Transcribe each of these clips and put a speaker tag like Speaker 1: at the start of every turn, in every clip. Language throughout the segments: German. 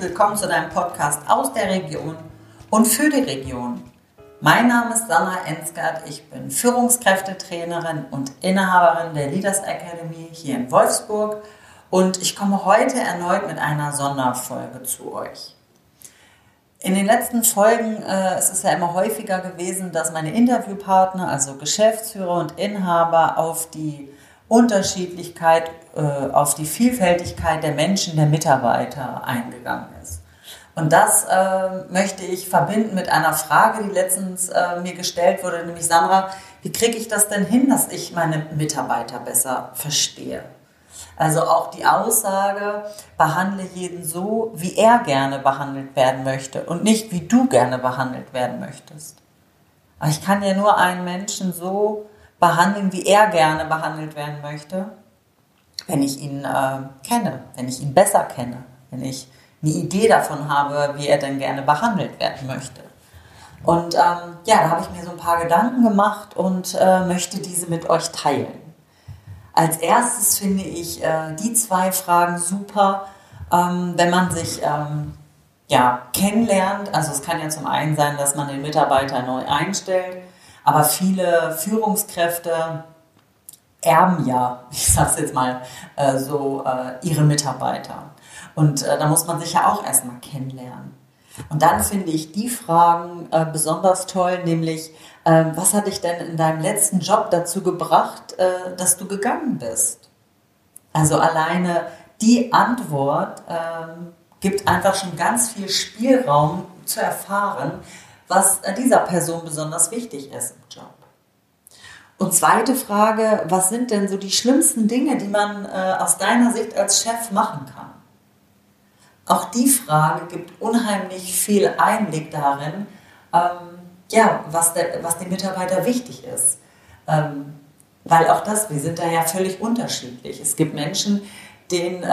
Speaker 1: willkommen zu deinem Podcast aus der Region und für die Region. Mein Name ist Sandra Ensgard, ich bin Führungskräftetrainerin und Inhaberin der Leaders Academy hier in Wolfsburg und ich komme heute erneut mit einer Sonderfolge zu euch. In den letzten Folgen äh, es ist es ja immer häufiger gewesen, dass meine Interviewpartner, also Geschäftsführer und Inhaber, auf die Unterschiedlichkeit, äh, auf die Vielfältigkeit der Menschen, der Mitarbeiter eingegangen ist. Und das äh, möchte ich verbinden mit einer Frage, die letztens äh, mir gestellt wurde, nämlich Sandra, wie kriege ich das denn hin, dass ich meine Mitarbeiter besser verstehe? Also auch die Aussage, behandle jeden so, wie er gerne behandelt werden möchte und nicht wie du gerne behandelt werden möchtest. Aber ich kann ja nur einen Menschen so behandeln, wie er gerne behandelt werden möchte, wenn ich ihn äh, kenne, wenn ich ihn besser kenne, wenn ich eine Idee davon habe, wie er denn gerne behandelt werden möchte. Und ähm, ja, da habe ich mir so ein paar Gedanken gemacht und äh, möchte diese mit euch teilen. Als erstes finde ich äh, die zwei Fragen super, ähm, wenn man sich ähm, ja, kennenlernt. Also es kann ja zum einen sein, dass man den Mitarbeiter neu einstellt aber viele Führungskräfte erben ja, ich sage es jetzt mal äh, so, äh, ihre Mitarbeiter. Und äh, da muss man sich ja auch erstmal kennenlernen. Und dann finde ich die Fragen besonders toll, nämlich, äh, was hat dich denn in deinem letzten Job dazu gebracht, dass du gegangen bist? Also alleine die Antwort ähm, gibt einfach schon ganz viel Spielraum zu erfahren, was dieser Person besonders wichtig ist im Job. Und zweite Frage, was sind denn so die schlimmsten Dinge, die man äh, aus deiner Sicht als Chef machen kann? Auch die Frage gibt unheimlich viel Einblick darin, ähm, ja, was, der, was dem Mitarbeiter wichtig ist. Ähm, weil auch das, wir sind da ja völlig unterschiedlich. Es gibt Menschen, den, äh,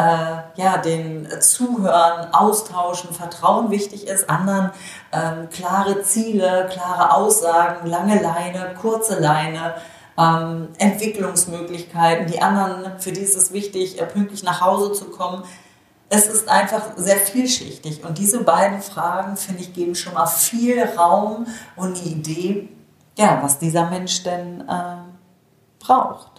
Speaker 1: ja, den Zuhören, Austauschen, Vertrauen wichtig ist, anderen ähm, klare Ziele, klare Aussagen, lange Leine, kurze Leine, ähm, Entwicklungsmöglichkeiten. Die anderen, für die ist es wichtig, äh, pünktlich nach Hause zu kommen. Es ist einfach sehr vielschichtig und diese beiden Fragen, finde ich, geben schon mal viel Raum und eine Idee, ja, was dieser Mensch denn äh, braucht.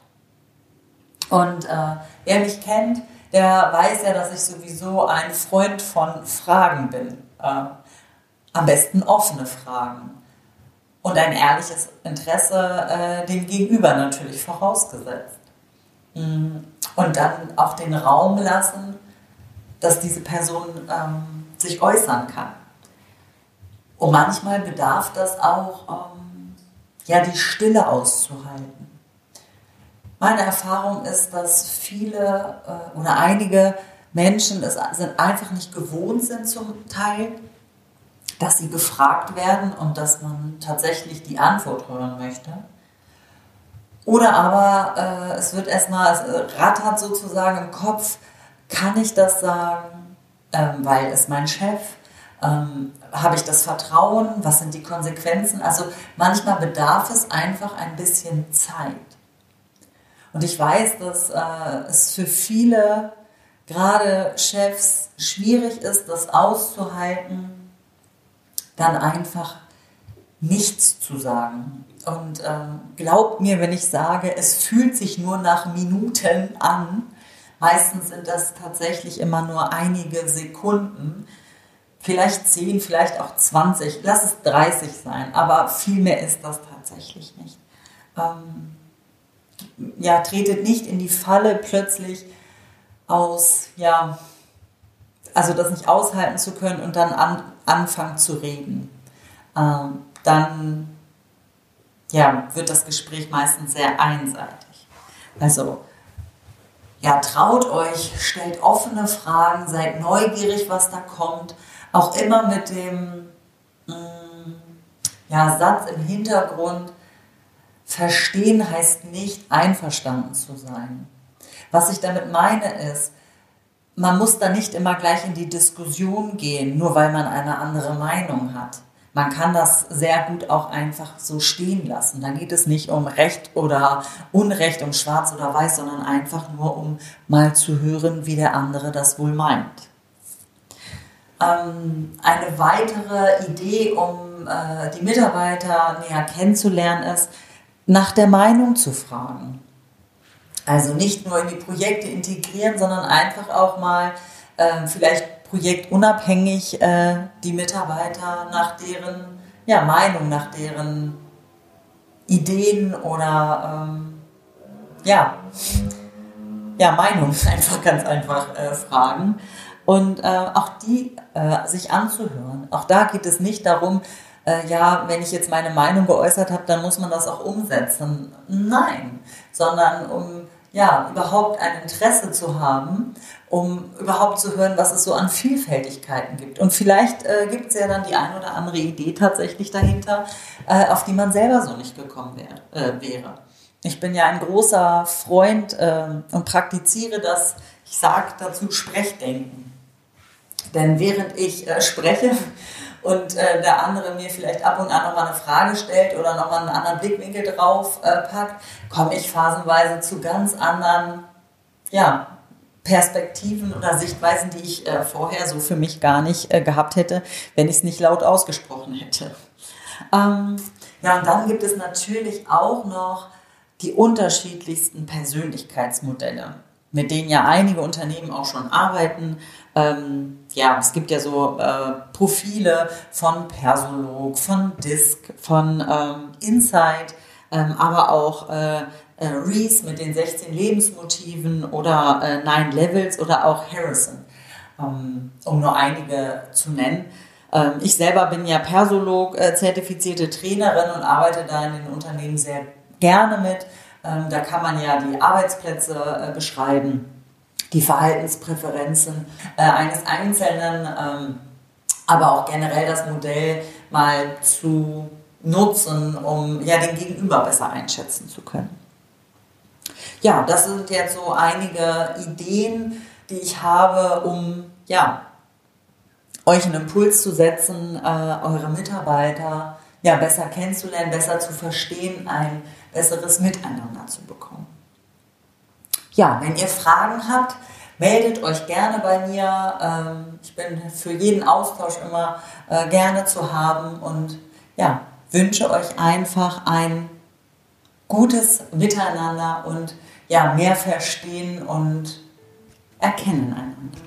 Speaker 1: Und äh, wer mich kennt, der weiß ja, dass ich sowieso ein Freund von Fragen bin. Äh, am besten offene Fragen. Und ein ehrliches Interesse äh, dem Gegenüber natürlich vorausgesetzt. Mm, und dann auch den Raum lassen, dass diese Person ähm, sich äußern kann. Und manchmal bedarf das auch, ähm, ja, die Stille auszuhalten. Meine Erfahrung ist, dass viele äh, oder einige Menschen es sind einfach nicht gewohnt sind zum Teil, dass sie gefragt werden und dass man tatsächlich die Antwort hören möchte. Oder aber äh, es wird erstmal, es rattert sozusagen im Kopf, kann ich das sagen, ähm, weil es mein Chef, ähm, habe ich das Vertrauen, was sind die Konsequenzen? Also manchmal bedarf es einfach ein bisschen Zeit. Und ich weiß, dass äh, es für viele, gerade Chefs, schwierig ist, das auszuhalten, dann einfach nichts zu sagen. Und äh, glaubt mir, wenn ich sage, es fühlt sich nur nach Minuten an. Meistens sind das tatsächlich immer nur einige Sekunden. Vielleicht 10, vielleicht auch 20, lass es 30 sein, aber viel mehr ist das tatsächlich nicht. Ähm, ja, tretet nicht in die Falle plötzlich aus, ja, also das nicht aushalten zu können und dann an, anfangen zu reden. Ähm, dann ja, wird das Gespräch meistens sehr einseitig. Also ja, traut euch, stellt offene Fragen, seid neugierig, was da kommt. Auch immer mit dem mh, mm, ja, Satz im Hintergrund, Verstehen heißt nicht einverstanden zu sein. Was ich damit meine ist, man muss da nicht immer gleich in die Diskussion gehen, nur weil man eine andere Meinung hat. Man kann das sehr gut auch einfach so stehen lassen. Da geht es nicht um Recht oder Unrecht, um Schwarz oder Weiß, sondern einfach nur um mal zu hören, wie der andere das wohl meint. ähm, eine weitere Idee, um äh, die Mitarbeiter näher kennenzulernen, ist, nach der Meinung zu fragen. Also nicht nur in die Projekte integrieren, sondern einfach auch mal äh, vielleicht projektunabhängig äh, die Mitarbeiter nach deren ja, Meinung, nach deren Ideen oder ähm, ja, ja, Meinung einfach ganz einfach äh, fragen und äh, auch die äh, sich anzuhören. Auch da geht es nicht darum, äh, ja, wenn ich jetzt meine Meinung geäußert habe, dann muss man das auch umsetzen. Nein, sondern um ja überhaupt ein Interesse zu haben, um überhaupt zu hören, was es so an Vielfältigkeiten gibt. Und vielleicht äh, gibt es ja dann die ein oder andere Idee tatsächlich dahinter, äh, auf die man selber so nicht gekommen wär, äh, wäre. Ich bin ja ein großer Freund äh, und praktiziere das, ich sage dazu Sprechdenken. Denn während ich äh, spreche und äh, der andere mir vielleicht ab und an nochmal eine Frage stellt oder nochmal einen anderen Blickwinkel drauf packt, komme ich phasenweise zu ganz anderen ja, Perspektiven oder Sichtweisen, die ich äh, vorher so für mich gar nicht äh, gehabt hätte, wenn ich es nicht laut ausgesprochen hätte. Ähm, ja, und dann gibt es natürlich auch noch die unterschiedlichsten Persönlichkeitsmodelle, mit denen ja einige Unternehmen auch schon arbeiten. Ähm, ja, es gibt ja so äh, Profile von Persolog, von Disk, von ähm, Insight, ähm, aber auch äh, äh, Reese mit den 16 Lebensmotiven oder äh, Nine Levels oder auch Harrison, ähm, um nur einige zu nennen. Ähm, ich selber bin ja Persolog, äh, zertifizierte Trainerin und arbeite da in den Unternehmen sehr gerne mit. Ähm, da kann man ja die Arbeitsplätze äh, beschreiben, die Verhaltenspräferenzen äh, eines Einzelnen, ähm, aber auch generell das Modell mal zu nutzen, um ja den Gegenüber besser einschätzen zu können. Ja, das sind jetzt so einige Ideen, die ich habe, um ja, euch einen Impuls zu setzen, äh, eure Mitarbeiter ja, besser kennenzulernen, besser zu verstehen, ein besseres Miteinander zu bekommen. Ja, wenn ihr Fragen habt, meldet euch gerne bei mir. Ähm, ich bin für jeden Austausch immer äh, gerne zu haben und ja, wünsche euch einfach ein gutes Miteinander und ja, mehr verstehen und erkennen einander.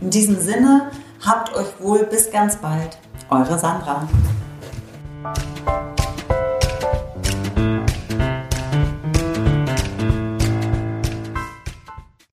Speaker 1: In diesem Sinne, habt euch wohl bis ganz bald. Eure Sandra.